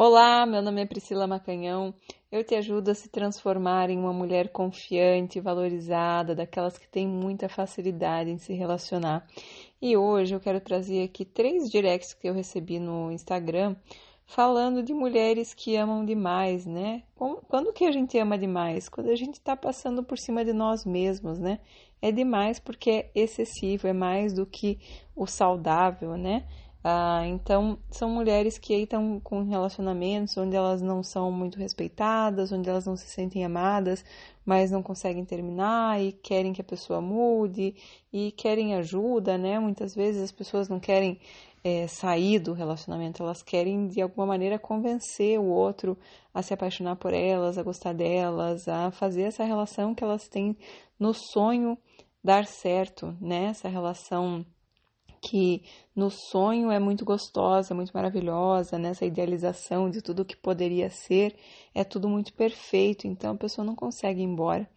Olá, meu nome é Priscila Macanhão. Eu te ajudo a se transformar em uma mulher confiante, valorizada, daquelas que têm muita facilidade em se relacionar. E hoje eu quero trazer aqui três directs que eu recebi no Instagram falando de mulheres que amam demais, né? Quando que a gente ama demais? Quando a gente está passando por cima de nós mesmos, né? É demais porque é excessivo, é mais do que o saudável, né? Ah, então, são mulheres que estão com relacionamentos onde elas não são muito respeitadas, onde elas não se sentem amadas, mas não conseguem terminar e querem que a pessoa mude e querem ajuda, né? Muitas vezes as pessoas não querem é, sair do relacionamento, elas querem de alguma maneira convencer o outro a se apaixonar por elas, a gostar delas, a fazer essa relação que elas têm no sonho dar certo, né? Essa relação que no sonho é muito gostosa, muito maravilhosa, nessa né? idealização de tudo que poderia ser, é tudo muito perfeito, então a pessoa não consegue ir embora,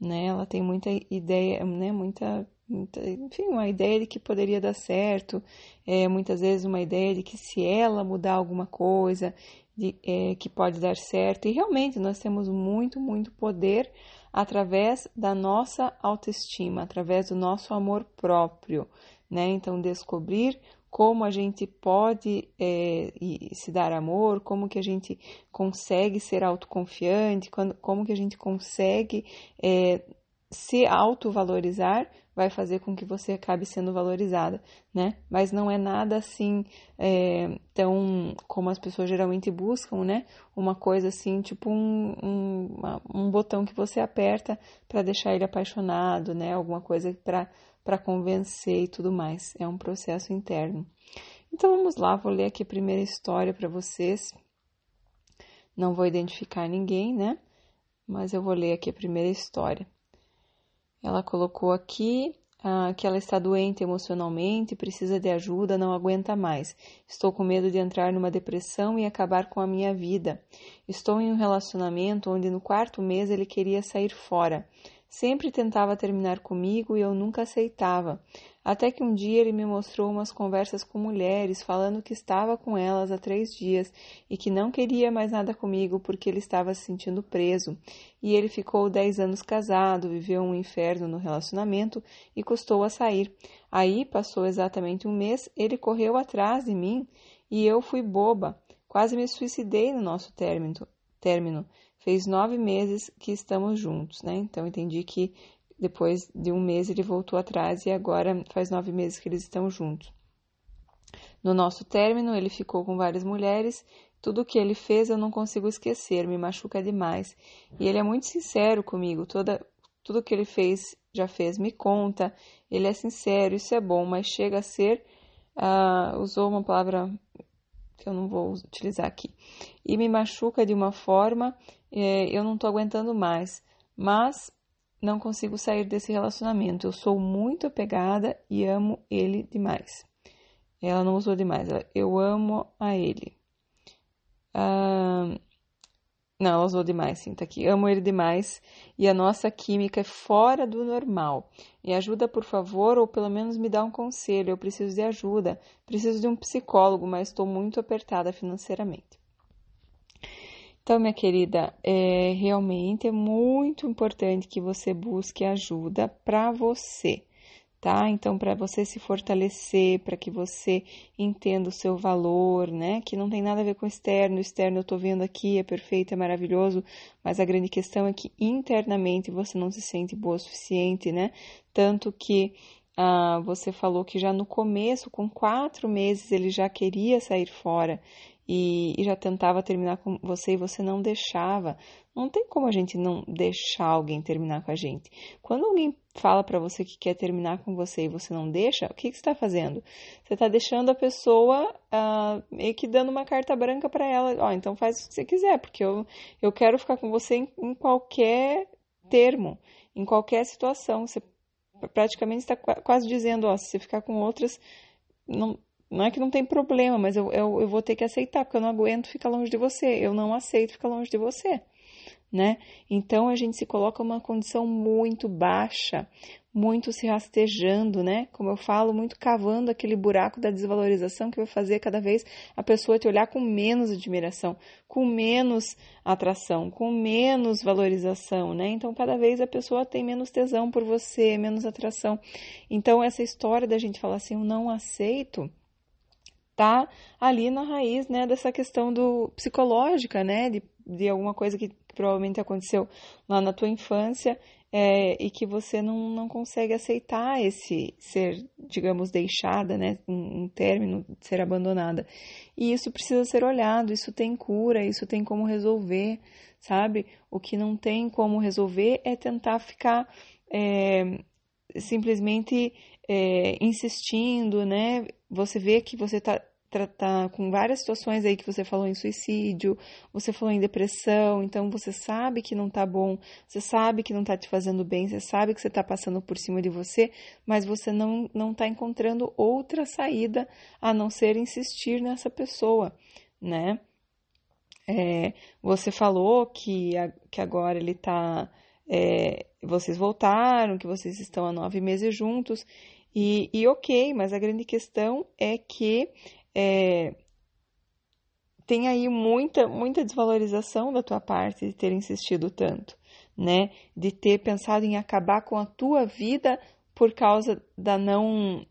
né? Ela tem muita ideia, né? Muita, muita enfim, uma ideia de que poderia dar certo, é, muitas vezes uma ideia de que se ela mudar alguma coisa, de, é, que pode dar certo, e realmente nós temos muito, muito poder através da nossa autoestima, através do nosso amor próprio né? Então, descobrir como a gente pode é, se dar amor, como que a gente consegue ser autoconfiante, quando, como que a gente consegue é, se autovalorizar, vai fazer com que você acabe sendo valorizada, né? Mas não é nada assim é, tão como as pessoas geralmente buscam, né? Uma coisa assim, tipo um, um, um botão que você aperta para deixar ele apaixonado, né? Alguma coisa para para convencer e tudo mais. É um processo interno. Então vamos lá, vou ler aqui a primeira história para vocês. Não vou identificar ninguém, né? Mas eu vou ler aqui a primeira história. Ela colocou aqui ah, que ela está doente emocionalmente, precisa de ajuda, não aguenta mais. Estou com medo de entrar numa depressão e acabar com a minha vida. Estou em um relacionamento onde no quarto mês ele queria sair fora. Sempre tentava terminar comigo e eu nunca aceitava. Até que um dia ele me mostrou umas conversas com mulheres, falando que estava com elas há três dias e que não queria mais nada comigo porque ele estava se sentindo preso. E ele ficou dez anos casado, viveu um inferno no relacionamento e custou a sair. Aí, passou exatamente um mês, ele correu atrás de mim e eu fui boba. Quase me suicidei no nosso término. término. Fez nove meses que estamos juntos, né? Então entendi que depois de um mês ele voltou atrás e agora faz nove meses que eles estão juntos. No nosso término, ele ficou com várias mulheres. Tudo o que ele fez eu não consigo esquecer, me machuca demais. E ele é muito sincero comigo. Toda, tudo que ele fez, já fez, me conta. Ele é sincero, isso é bom, mas chega a ser. Uh, usou uma palavra que eu não vou utilizar aqui. E me machuca de uma forma é, eu não estou aguentando mais, mas não consigo sair desse relacionamento. Eu sou muito apegada e amo ele demais. Ela não usou demais, ela, eu amo a ele. Ah, não, ela usou demais, sim, tá aqui. Amo ele demais e a nossa química é fora do normal. Me ajuda, por favor, ou pelo menos me dá um conselho. Eu preciso de ajuda. Preciso de um psicólogo, mas estou muito apertada financeiramente. Então, minha querida, é, realmente é muito importante que você busque ajuda para você, tá? Então, para você se fortalecer, para que você entenda o seu valor, né? Que não tem nada a ver com o externo. O externo eu tô vendo aqui, é perfeito, é maravilhoso, mas a grande questão é que internamente você não se sente boa o suficiente, né? Tanto que ah, você falou que já no começo, com quatro meses, ele já queria sair fora e, e já tentava terminar com você e você não deixava. Não tem como a gente não deixar alguém terminar com a gente. Quando alguém fala para você que quer terminar com você e você não deixa, o que, que você está fazendo? Você está deixando a pessoa uh, meio que dando uma carta branca para ela. Ó, oh, então faz o que você quiser, porque eu, eu quero ficar com você em, em qualquer termo, em qualquer situação. Você praticamente está quase dizendo, ó, se você ficar com outras, não, não é que não tem problema, mas eu, eu, eu vou ter que aceitar, porque eu não aguento ficar longe de você. Eu não aceito ficar longe de você. né? Então a gente se coloca numa condição muito baixa, muito se rastejando, né? Como eu falo, muito cavando aquele buraco da desvalorização que vai fazer cada vez a pessoa te olhar com menos admiração, com menos atração, com menos valorização, né? Então cada vez a pessoa tem menos tesão por você, menos atração. Então essa história da gente falar assim, eu não aceito, tá ali na raiz, né, dessa questão do psicológica, né, de, de alguma coisa que provavelmente aconteceu lá na tua infância é, e que você não, não consegue aceitar esse ser, digamos, deixada, né, um, um término, ser abandonada. E isso precisa ser olhado, isso tem cura, isso tem como resolver, sabe? O que não tem como resolver é tentar ficar é, simplesmente é, insistindo, né? Você vê que você está tratar com várias situações aí que você falou em suicídio, você falou em depressão, então você sabe que não tá bom, você sabe que não tá te fazendo bem, você sabe que você tá passando por cima de você, mas você não não tá encontrando outra saída a não ser insistir nessa pessoa, né? É, você falou que, a, que agora ele tá é, vocês voltaram, que vocês estão há nove meses juntos, e, e ok, mas a grande questão é que é, tem aí muita, muita desvalorização da tua parte de ter insistido tanto, né? De ter pensado em acabar com a tua vida por causa da não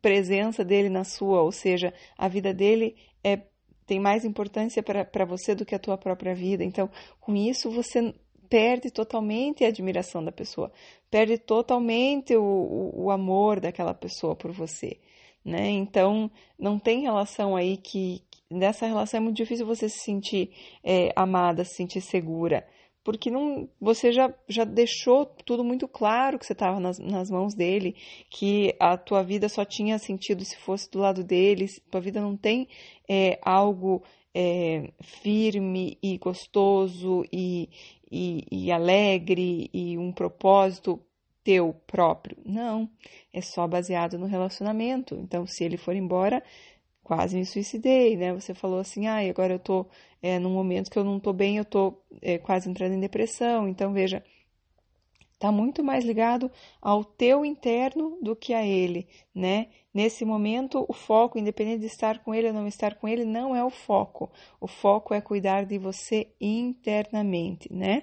presença dele na sua, ou seja, a vida dele é, tem mais importância para você do que a tua própria vida. Então, com isso, você perde totalmente a admiração da pessoa, perde totalmente o, o, o amor daquela pessoa por você né? Então, não tem relação aí que. Nessa relação é muito difícil você se sentir é, amada, se sentir segura, porque não, você já, já deixou tudo muito claro que você estava nas, nas mãos dele, que a tua vida só tinha sentido se fosse do lado dele, tua vida não tem é, algo é, firme e gostoso e, e, e alegre e um propósito teu próprio. Não, é só baseado no relacionamento. Então, se ele for embora, quase me suicidei, né? Você falou assim, ah, agora eu tô é, num momento que eu não tô bem, eu tô é, quase entrando em depressão. Então, veja, tá muito mais ligado ao teu interno do que a ele, né? Nesse momento, o foco, independente de estar com ele ou não estar com ele, não é o foco. O foco é cuidar de você internamente, né?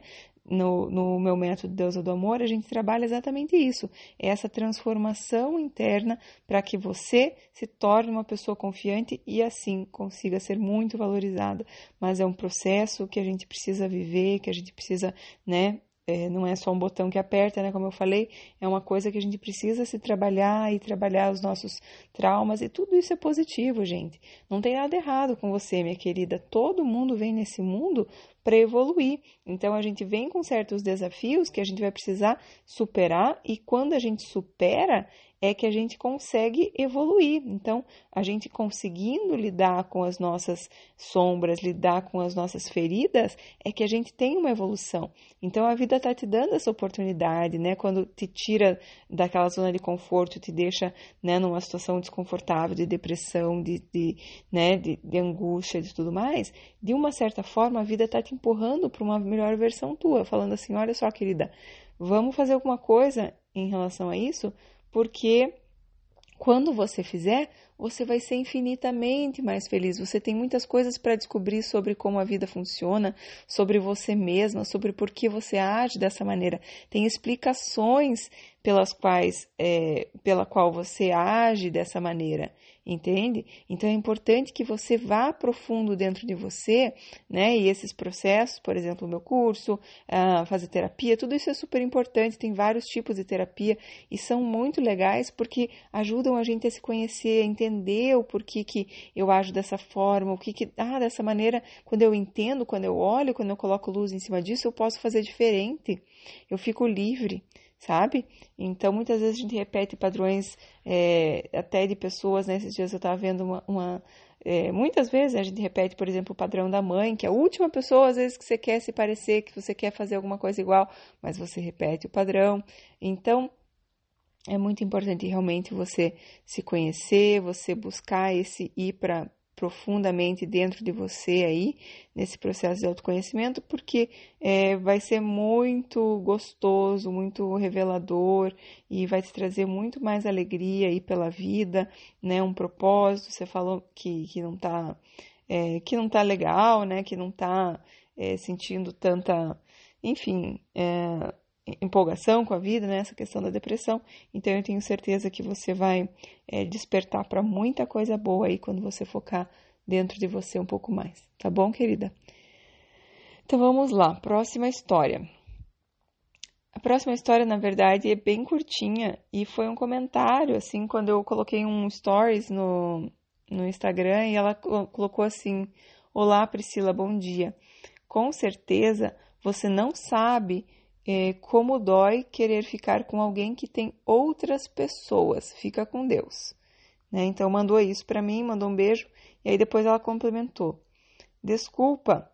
no, no meu método Deusa do Amor, a gente trabalha exatamente isso, é essa transformação interna para que você se torne uma pessoa confiante e assim consiga ser muito valorizada. Mas é um processo que a gente precisa viver, que a gente precisa, né, é, não é só um botão que aperta, né? Como eu falei, é uma coisa que a gente precisa se trabalhar e trabalhar os nossos traumas, e tudo isso é positivo, gente. Não tem nada errado com você, minha querida. Todo mundo vem nesse mundo para evoluir. Então a gente vem com certos desafios que a gente vai precisar superar, e quando a gente supera, é que a gente consegue evoluir. Então, a gente conseguindo lidar com as nossas sombras, lidar com as nossas feridas, é que a gente tem uma evolução. Então, a vida está te dando essa oportunidade, né? Quando te tira daquela zona de conforto, te deixa né, numa situação desconfortável, de depressão, de, de, né, de, de angústia, de tudo mais, de uma certa forma, a vida está te empurrando para uma melhor versão tua, falando assim: olha só, querida, vamos fazer alguma coisa em relação a isso porque quando você fizer, você vai ser infinitamente mais feliz. Você tem muitas coisas para descobrir sobre como a vida funciona, sobre você mesma, sobre por que você age dessa maneira. Tem explicações pelas quais, é, pela qual você age dessa maneira entende? Então é importante que você vá profundo dentro de você, né? E esses processos, por exemplo, o meu curso, uh, fazer terapia, tudo isso é super importante. Tem vários tipos de terapia e são muito legais porque ajudam a gente a se conhecer, a entender o porquê que eu ajo dessa forma, o que que, ah, dessa maneira, quando eu entendo, quando eu olho, quando eu coloco luz em cima disso, eu posso fazer diferente. Eu fico livre sabe? Então, muitas vezes a gente repete padrões é, até de pessoas, né? Esses dias eu estava vendo uma. uma é, muitas vezes a gente repete, por exemplo, o padrão da mãe, que é a última pessoa, às vezes, que você quer se parecer, que você quer fazer alguma coisa igual, mas você repete o padrão. Então, é muito importante realmente você se conhecer, você buscar esse ir para profundamente dentro de você aí, nesse processo de autoconhecimento, porque é, vai ser muito gostoso, muito revelador e vai te trazer muito mais alegria aí pela vida, né? Um propósito, você falou que, que não tá. É, que não tá legal, né? Que não tá é, sentindo tanta, enfim, é, empolgação com a vida, né? Essa questão da depressão. Então eu tenho certeza que você vai é, despertar para muita coisa boa aí quando você focar dentro de você um pouco mais, tá bom, querida? Então vamos lá, próxima história. A próxima história, na verdade, é bem curtinha e foi um comentário, assim, quando eu coloquei um stories no, no Instagram e ela colocou assim: Olá, Priscila, bom dia. Com certeza você não sabe é, como dói querer ficar com alguém que tem outras pessoas. Fica com Deus. Né? Então mandou isso para mim, mandou um beijo e aí depois ela complementou: Desculpa,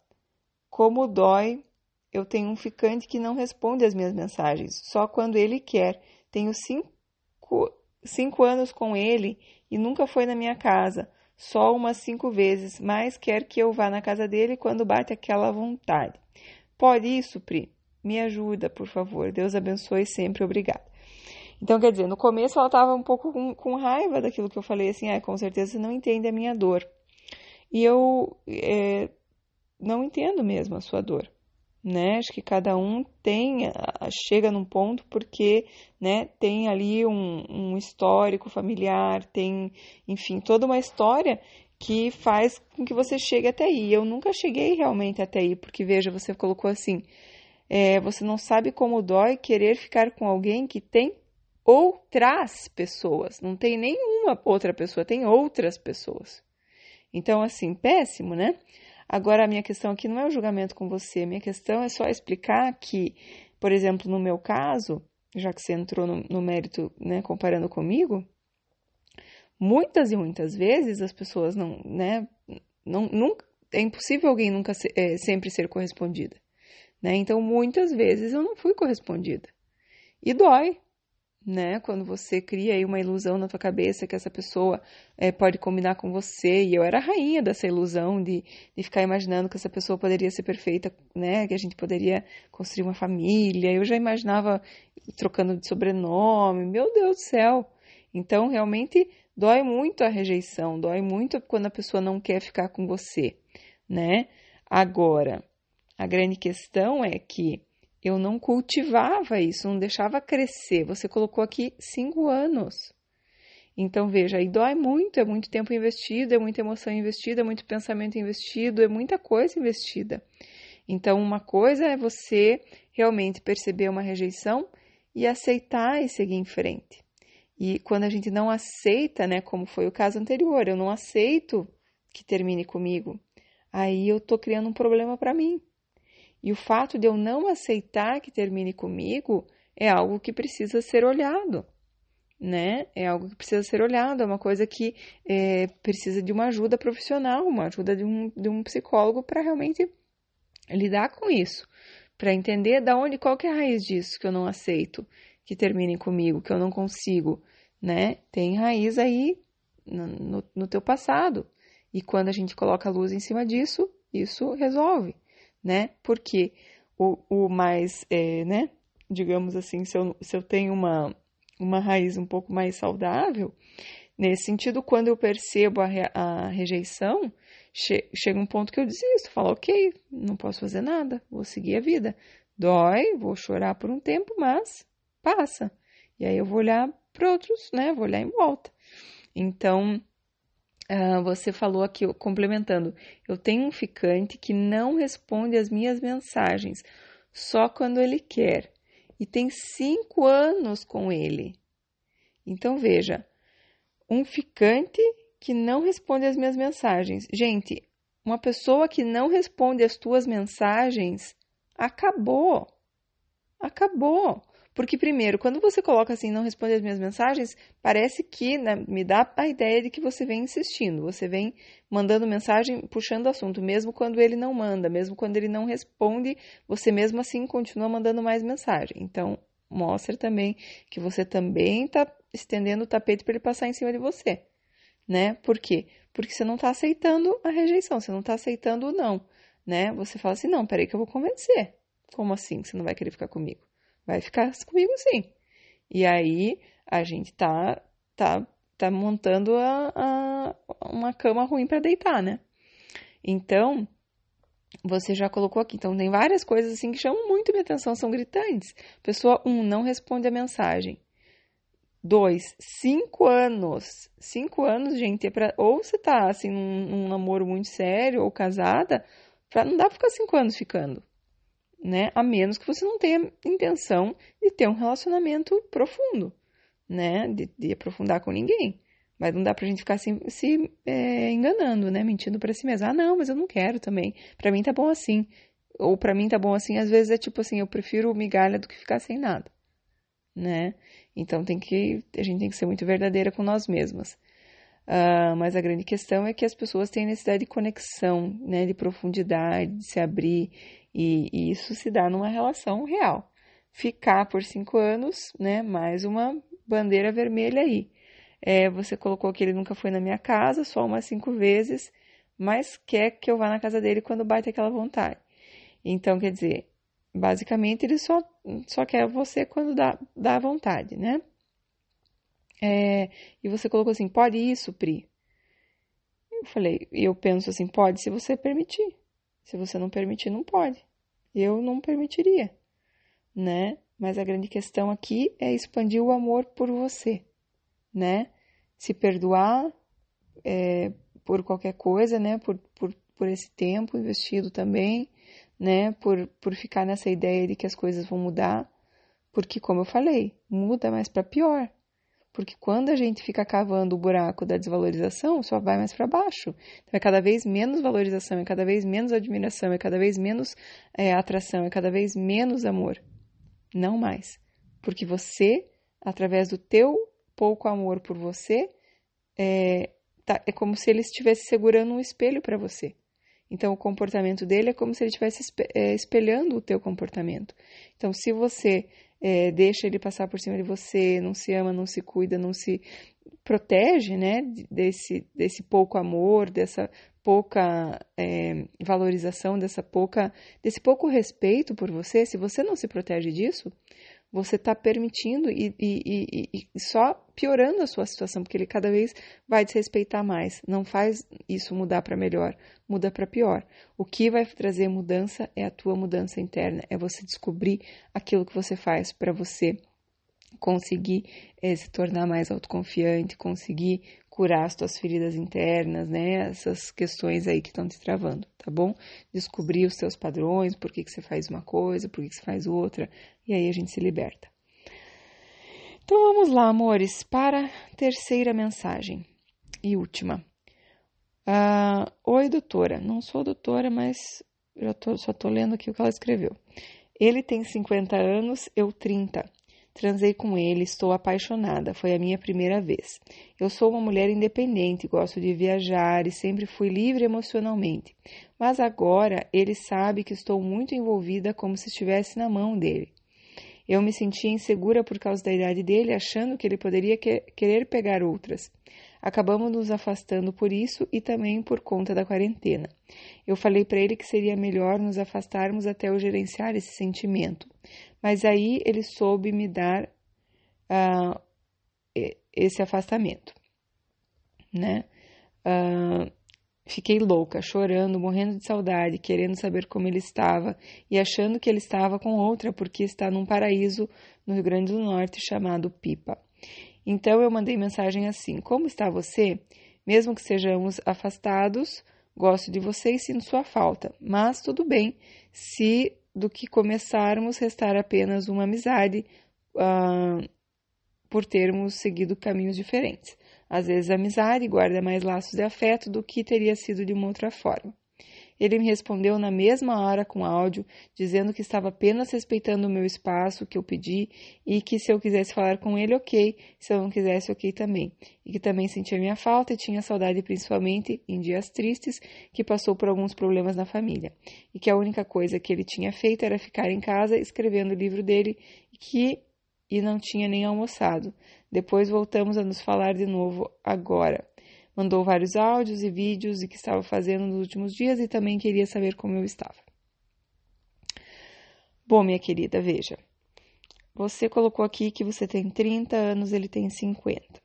como dói. Eu tenho um ficante que não responde as minhas mensagens, só quando ele quer. Tenho cinco, cinco anos com ele e nunca foi na minha casa, só umas cinco vezes, mas quer que eu vá na casa dele quando bate aquela vontade. Pode isso, Pri? Me ajuda, por favor. Deus abençoe sempre. Obrigada. Então, quer dizer, no começo ela estava um pouco com, com, raiva daquilo que eu falei, assim, ah, com certeza você não entende a minha dor. E eu é, não entendo mesmo a sua dor, né? Acho que cada um tem, chega num ponto porque, né, tem ali um, um histórico familiar, tem, enfim, toda uma história que faz com que você chegue até aí. Eu nunca cheguei realmente até aí, porque veja, você colocou assim, é, você não sabe como dói querer ficar com alguém que tem outras pessoas. Não tem nenhuma outra pessoa, tem outras pessoas. Então, assim, péssimo, né? Agora, a minha questão aqui não é o julgamento com você, a minha questão é só explicar que, por exemplo, no meu caso, já que você entrou no, no mérito, né, comparando comigo, muitas e muitas vezes as pessoas não, né, não, nunca, é impossível alguém nunca ser, é, sempre ser correspondida. Né? Então, muitas vezes eu não fui correspondida. E dói, né? Quando você cria aí uma ilusão na tua cabeça que essa pessoa é, pode combinar com você. E eu era a rainha dessa ilusão de, de ficar imaginando que essa pessoa poderia ser perfeita, né? Que a gente poderia construir uma família. Eu já imaginava trocando de sobrenome. Meu Deus do céu! Então, realmente dói muito a rejeição, dói muito quando a pessoa não quer ficar com você, né? Agora, a grande questão é que eu não cultivava isso, não deixava crescer. Você colocou aqui cinco anos. Então, veja, aí dói muito, é muito tempo investido, é muita emoção investida, é muito pensamento investido, é muita coisa investida. Então, uma coisa é você realmente perceber uma rejeição e aceitar e seguir em frente. E quando a gente não aceita, né, como foi o caso anterior, eu não aceito que termine comigo, aí eu tô criando um problema para mim. E o fato de eu não aceitar que termine comigo é algo que precisa ser olhado, né? É algo que precisa ser olhado, é uma coisa que é, precisa de uma ajuda profissional, uma ajuda de um, de um psicólogo para realmente lidar com isso, para entender da onde, qual que é a raiz disso que eu não aceito que termine comigo, que eu não consigo, né? Tem raiz aí no, no, no teu passado. E quando a gente coloca a luz em cima disso, isso resolve né? Porque o, o mais, é, né? Digamos assim, se eu, se eu tenho uma, uma raiz um pouco mais saudável, nesse sentido, quando eu percebo a, a rejeição, che, chega um ponto que eu desisto, falo, ok, não posso fazer nada, vou seguir a vida. Dói, vou chorar por um tempo, mas passa. E aí eu vou olhar para outros, né? Vou olhar em volta. Então, Uh, você falou aqui, complementando, eu tenho um ficante que não responde às minhas mensagens, só quando ele quer, e tem cinco anos com ele. Então veja, um ficante que não responde às minhas mensagens. Gente, uma pessoa que não responde às tuas mensagens acabou. Acabou. Porque, primeiro, quando você coloca assim, não responde as minhas mensagens, parece que né, me dá a ideia de que você vem insistindo, você vem mandando mensagem, puxando assunto, mesmo quando ele não manda, mesmo quando ele não responde, você mesmo assim continua mandando mais mensagem. Então, mostra também que você também está estendendo o tapete para ele passar em cima de você, né? Por quê? Porque você não está aceitando a rejeição, você não está aceitando o não, né? Você fala assim, não, peraí que eu vou convencer. Como assim você não vai querer ficar comigo? Vai ficar comigo sim. E aí a gente tá, tá, tá montando a, a uma cama ruim para deitar, né? Então, você já colocou aqui. Então, tem várias coisas assim que chamam muito minha atenção, são gritantes. Pessoa 1 um, não responde a mensagem. Dois, cinco anos. Cinco anos, gente, é pra, ou você tá assim num, num namoro muito sério ou casada, pra, não dá pra ficar cinco anos ficando, né? A menos que você não tenha intenção de ter um relacionamento profundo, né? De, de aprofundar com ninguém. Mas não dá pra gente ficar assim, se é, enganando, né? Mentindo pra si mesmo. Ah, não, mas eu não quero também. Pra mim tá bom assim. Ou pra mim tá bom assim. Às vezes é tipo assim, eu prefiro migalha do que ficar sem nada, né? Então tem que a gente tem que ser muito verdadeira com nós mesmas. Uh, mas a grande questão é que as pessoas têm necessidade de conexão, né, de profundidade, de se abrir, e, e isso se dá numa relação real. Ficar por cinco anos, né, mais uma bandeira vermelha aí. É, você colocou que ele nunca foi na minha casa, só umas cinco vezes, mas quer que eu vá na casa dele quando bate aquela vontade. Então, quer dizer, Basicamente, ele só, só quer você quando dá, dá vontade, né? É, e você colocou assim, pode isso, Pri? Eu falei, eu penso assim, pode se você permitir. Se você não permitir, não pode. Eu não permitiria, né? Mas a grande questão aqui é expandir o amor por você, né? Se perdoar é, por qualquer coisa, né? Por, por, por esse tempo investido também, né? Por, por ficar nessa ideia de que as coisas vão mudar, porque, como eu falei, muda mais para pior. Porque quando a gente fica cavando o buraco da desvalorização, só vai mais para baixo. Então, é cada vez menos valorização, é cada vez menos admiração, é cada vez menos é, atração, é cada vez menos amor. Não mais. Porque você, através do teu pouco amor por você, é, tá, é como se ele estivesse segurando um espelho para você. Então, o comportamento dele é como se ele estivesse é, espelhando o teu comportamento. Então, se você é, deixa ele passar por cima de você, não se ama, não se cuida, não se protege, né, desse, desse pouco amor, dessa pouca é, valorização, dessa pouca, desse pouco respeito por você, se você não se protege disso, você está permitindo e, e, e, e, só piorando a sua situação, porque ele cada vez vai desrespeitar mais. Não faz isso mudar para melhor, muda para pior. O que vai trazer mudança é a tua mudança interna, é você descobrir aquilo que você faz para você conseguir é, se tornar mais autoconfiante, conseguir curar as tuas feridas internas, né? Essas questões aí que estão te travando, tá bom? Descobrir os seus padrões, por que, que você faz uma coisa, por que, que você faz outra, e aí a gente se liberta. Então vamos lá, amores, para a terceira mensagem e última. Uh, Oi, doutora. Não sou doutora, mas já tô, só estou lendo aqui o que ela escreveu. Ele tem 50 anos, eu 30. Transei com ele, estou apaixonada, foi a minha primeira vez. Eu sou uma mulher independente, gosto de viajar e sempre fui livre emocionalmente. Mas agora ele sabe que estou muito envolvida como se estivesse na mão dele. Eu me sentia insegura por causa da idade dele, achando que ele poderia que querer pegar outras. Acabamos nos afastando por isso e também por conta da quarentena. Eu falei para ele que seria melhor nos afastarmos até eu gerenciar esse sentimento. Mas aí ele soube me dar uh, esse afastamento, né? Uh, fiquei louca, chorando, morrendo de saudade, querendo saber como ele estava e achando que ele estava com outra porque está num paraíso no Rio Grande do Norte chamado Pipa. Então eu mandei mensagem assim: Como está você? Mesmo que sejamos afastados, gosto de você e sinto sua falta, mas tudo bem se do que começarmos restar apenas uma amizade uh, por termos seguido caminhos diferentes. Às vezes a amizade guarda mais laços de afeto do que teria sido de uma outra forma. Ele me respondeu na mesma hora com áudio, dizendo que estava apenas respeitando o meu espaço que eu pedi e que se eu quisesse falar com ele, ok, se eu não quisesse, ok também. E que também sentia minha falta e tinha saudade, principalmente em dias tristes, que passou por alguns problemas na família. E que a única coisa que ele tinha feito era ficar em casa escrevendo o livro dele e que e não tinha nem almoçado. Depois voltamos a nos falar de novo agora mandou vários áudios e vídeos e que estava fazendo nos últimos dias e também queria saber como eu estava. Bom, minha querida, veja. Você colocou aqui que você tem 30 anos, ele tem 50,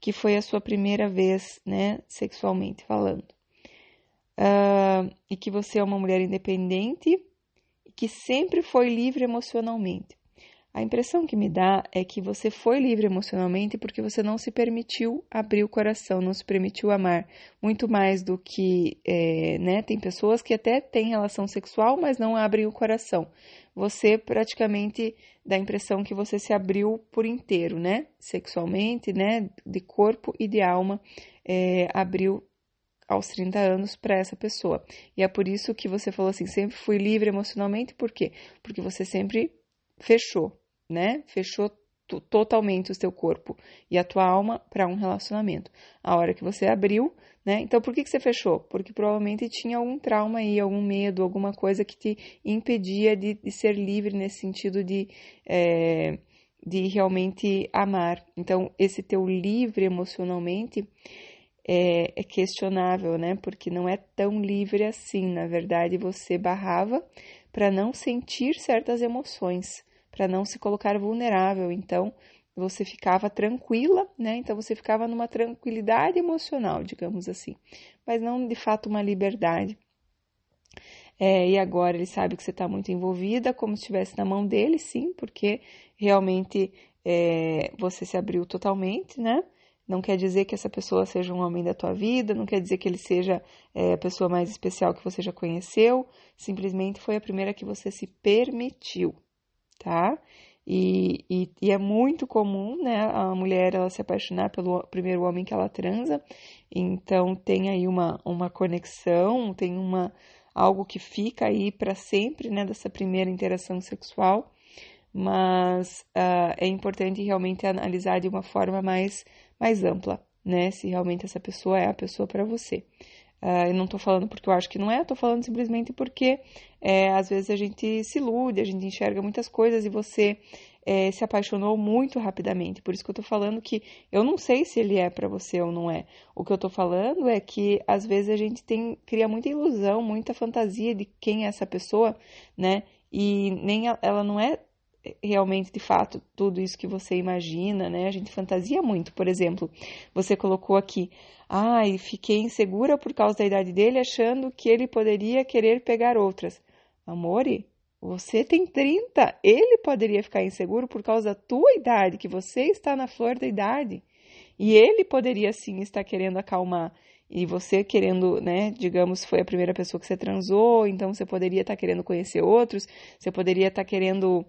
que foi a sua primeira vez, né, sexualmente falando. Uh, e que você é uma mulher independente e que sempre foi livre emocionalmente. A impressão que me dá é que você foi livre emocionalmente porque você não se permitiu abrir o coração, não se permitiu amar muito mais do que, é, né? Tem pessoas que até têm relação sexual, mas não abrem o coração. Você praticamente dá a impressão que você se abriu por inteiro, né? Sexualmente, né? De corpo e de alma, é, abriu aos 30 anos para essa pessoa. E é por isso que você falou assim: sempre fui livre emocionalmente, por quê? Porque você sempre fechou, né? Fechou totalmente o seu corpo e a tua alma para um relacionamento. A hora que você abriu, né? Então, por que, que você fechou? Porque provavelmente tinha algum trauma aí, algum medo, alguma coisa que te impedia de, de ser livre nesse sentido de, é, de realmente amar. Então, esse teu livre emocionalmente é, é questionável, né? Porque não é tão livre assim. Na verdade, você barrava para não sentir certas emoções para não se colocar vulnerável. Então, você ficava tranquila, né? Então, você ficava numa tranquilidade emocional, digamos assim, mas não de fato uma liberdade. É, e agora ele sabe que você está muito envolvida, como se estivesse na mão dele, sim, porque realmente é, você se abriu totalmente, né? Não quer dizer que essa pessoa seja um homem da tua vida, não quer dizer que ele seja é, a pessoa mais especial que você já conheceu, simplesmente foi a primeira que você se permitiu, tá? E, e, e, é muito comum, né, a mulher ela se apaixonar pelo primeiro homem que ela transa, então tem aí uma, uma conexão, tem uma algo que fica aí para sempre, né, dessa primeira interação sexual, mas uh, é importante realmente analisar de uma forma mais, mais ampla, né, se realmente essa pessoa é a pessoa para você. Uh, eu não estou falando porque eu acho que não é, estou falando simplesmente porque é, às vezes a gente se ilude, a gente enxerga muitas coisas e você é, se apaixonou muito rapidamente. Por isso que eu estou falando que eu não sei se ele é para você ou não é. O que eu estou falando é que às vezes a gente tem cria muita ilusão, muita fantasia de quem é essa pessoa, né? E nem ela não é realmente de fato tudo isso que você imagina, né? A gente fantasia muito. Por exemplo, você colocou aqui, ai, ah, fiquei insegura por causa da idade dele, achando que ele poderia querer pegar outras. Amore, você tem 30, ele poderia ficar inseguro por causa da tua idade, que você está na flor da idade. E ele poderia sim estar querendo acalmar. E você querendo, né, digamos, foi a primeira pessoa que você transou, então você poderia estar querendo conhecer outros, você poderia estar querendo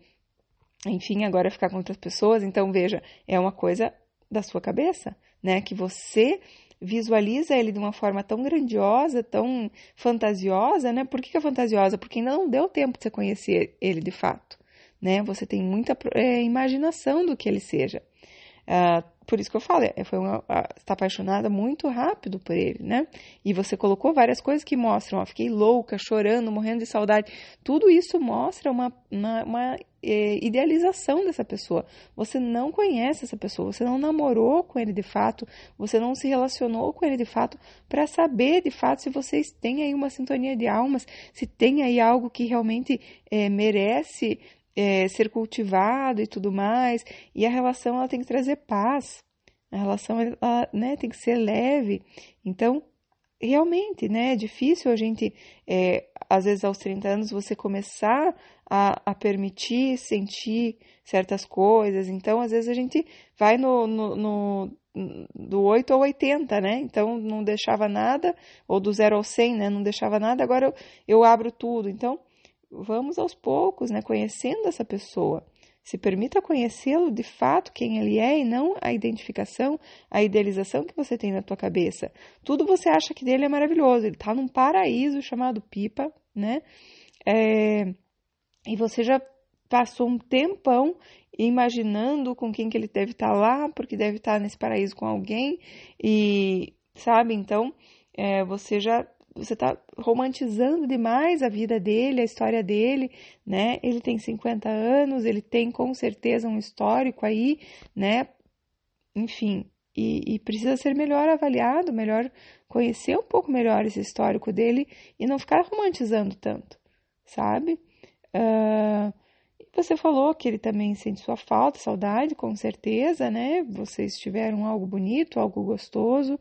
enfim, agora ficar com outras pessoas. Então, veja, é uma coisa da sua cabeça, né? Que você visualiza ele de uma forma tão grandiosa, tão fantasiosa, né? Por que, que é fantasiosa? Porque ainda não deu tempo de você conhecer ele de fato, né? Você tem muita é, imaginação do que ele seja. Uh, por isso que eu falo, é, foi uma, está apaixonada muito rápido por ele, né? E você colocou várias coisas que mostram, ó, fiquei louca, chorando, morrendo de saudade. Tudo isso mostra uma, uma, uma é, idealização dessa pessoa. Você não conhece essa pessoa, você não namorou com ele de fato, você não se relacionou com ele de fato para saber de fato se vocês têm aí uma sintonia de almas, se tem aí algo que realmente é, merece é, ser cultivado e tudo mais. E a relação ela tem que trazer paz. A relação ela, né, tem que ser leve. Então, realmente, né, é difícil a gente, é, às vezes aos 30 anos, você começar a, a, permitir sentir certas coisas. Então, às vezes a gente vai no, no, no do 8 ao 80, né? Então, não deixava nada, ou do 0 ao 100, né? Não deixava nada, agora eu, eu abro tudo. Então, vamos aos poucos, né, conhecendo essa pessoa. Se permita conhecê-lo de fato quem ele é e não a identificação, a idealização que você tem na tua cabeça. Tudo você acha que dele é maravilhoso. Ele está num paraíso chamado Pipa, né? É, e você já passou um tempão imaginando com quem que ele deve estar tá lá, porque deve estar tá nesse paraíso com alguém e sabe? Então, é, você já você está romantizando demais a vida dele, a história dele, né? Ele tem 50 anos, ele tem com certeza um histórico aí, né? Enfim, e, e, precisa ser melhor avaliado, melhor conhecer um pouco melhor esse histórico dele e não ficar romantizando tanto, sabe? Uh, você falou que ele também sente sua falta, saudade, com certeza, né? Vocês tiveram algo bonito, algo gostoso,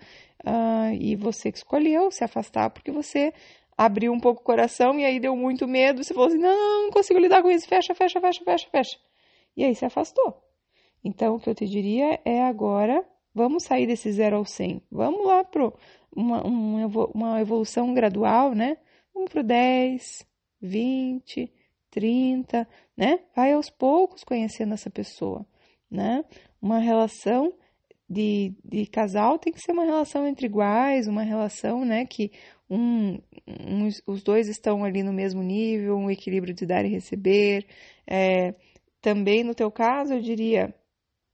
uh, e você que escolheu se afastar porque você abriu um pouco o coração e aí deu muito medo. Você falou assim: não, não consigo lidar com isso, fecha, fecha, fecha, fecha, fecha. E aí se afastou. Então, o que eu te diria é agora Vamos sair desse zero ao 100. Vamos lá para uma, uma evolução gradual, né? Vamos para o 10, 20, 30, né? Vai aos poucos conhecendo essa pessoa, né? Uma relação de, de casal tem que ser uma relação entre iguais, uma relação, né? Que um, um os dois estão ali no mesmo nível, um equilíbrio de dar e receber. É, também no teu caso, eu diria,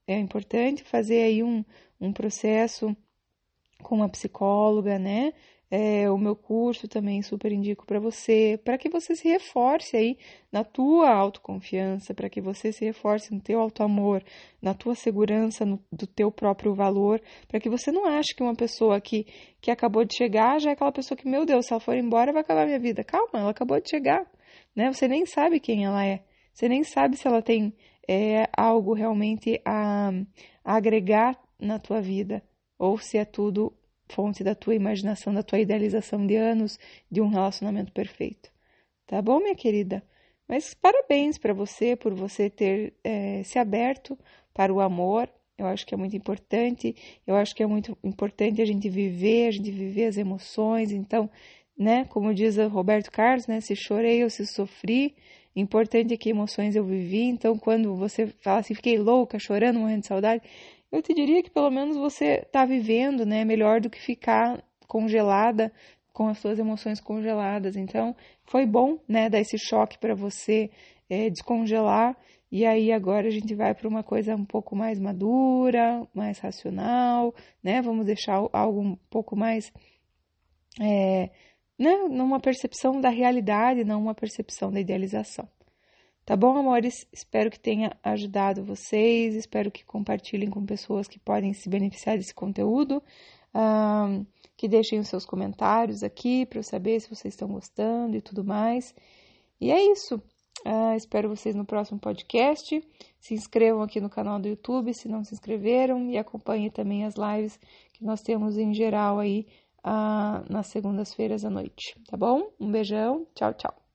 é importante fazer aí um, um processo com uma psicóloga, né? É, o meu curso também super indico para você, para que você se reforce aí na tua autoconfiança, para que você se reforce no teu autoamor, na tua segurança no, do teu próprio valor, para que você não ache que uma pessoa que, que acabou de chegar já é aquela pessoa que, meu Deus, se ela for embora vai acabar minha vida. Calma, ela acabou de chegar, né? Você nem sabe quem ela é, você nem sabe se ela tem é, algo realmente a, a agregar na tua vida, ou se é tudo fonte da tua imaginação, da tua idealização de anos de um relacionamento perfeito. Tá bom, minha querida? Mas parabéns para você por você ter é, se aberto para o amor. Eu acho que é muito importante. Eu acho que é muito importante a gente viver, a gente viver as emoções. Então, né, como diz Roberto Carlos, né, se chorei ou se sofri, importante é que emoções eu vivi. Então, quando você fala assim, fiquei louca, chorando, morrendo de saudade, eu te diria que pelo menos você está vivendo, né? Melhor do que ficar congelada com as suas emoções congeladas. Então, foi bom, né? Dar esse choque para você é, descongelar. E aí agora a gente vai para uma coisa um pouco mais madura, mais racional, né? Vamos deixar algo um pouco mais, é, né? Numa percepção da realidade, não uma percepção da idealização. Tá bom, amores? Espero que tenha ajudado vocês, espero que compartilhem com pessoas que podem se beneficiar desse conteúdo, um, que deixem os seus comentários aqui para eu saber se vocês estão gostando e tudo mais. E é isso. Uh, espero vocês no próximo podcast. Se inscrevam aqui no canal do YouTube se não se inscreveram e acompanhem também as lives que nós temos em geral aí uh, nas segundas-feiras à noite. Tá bom? Um beijão. Tchau, tchau.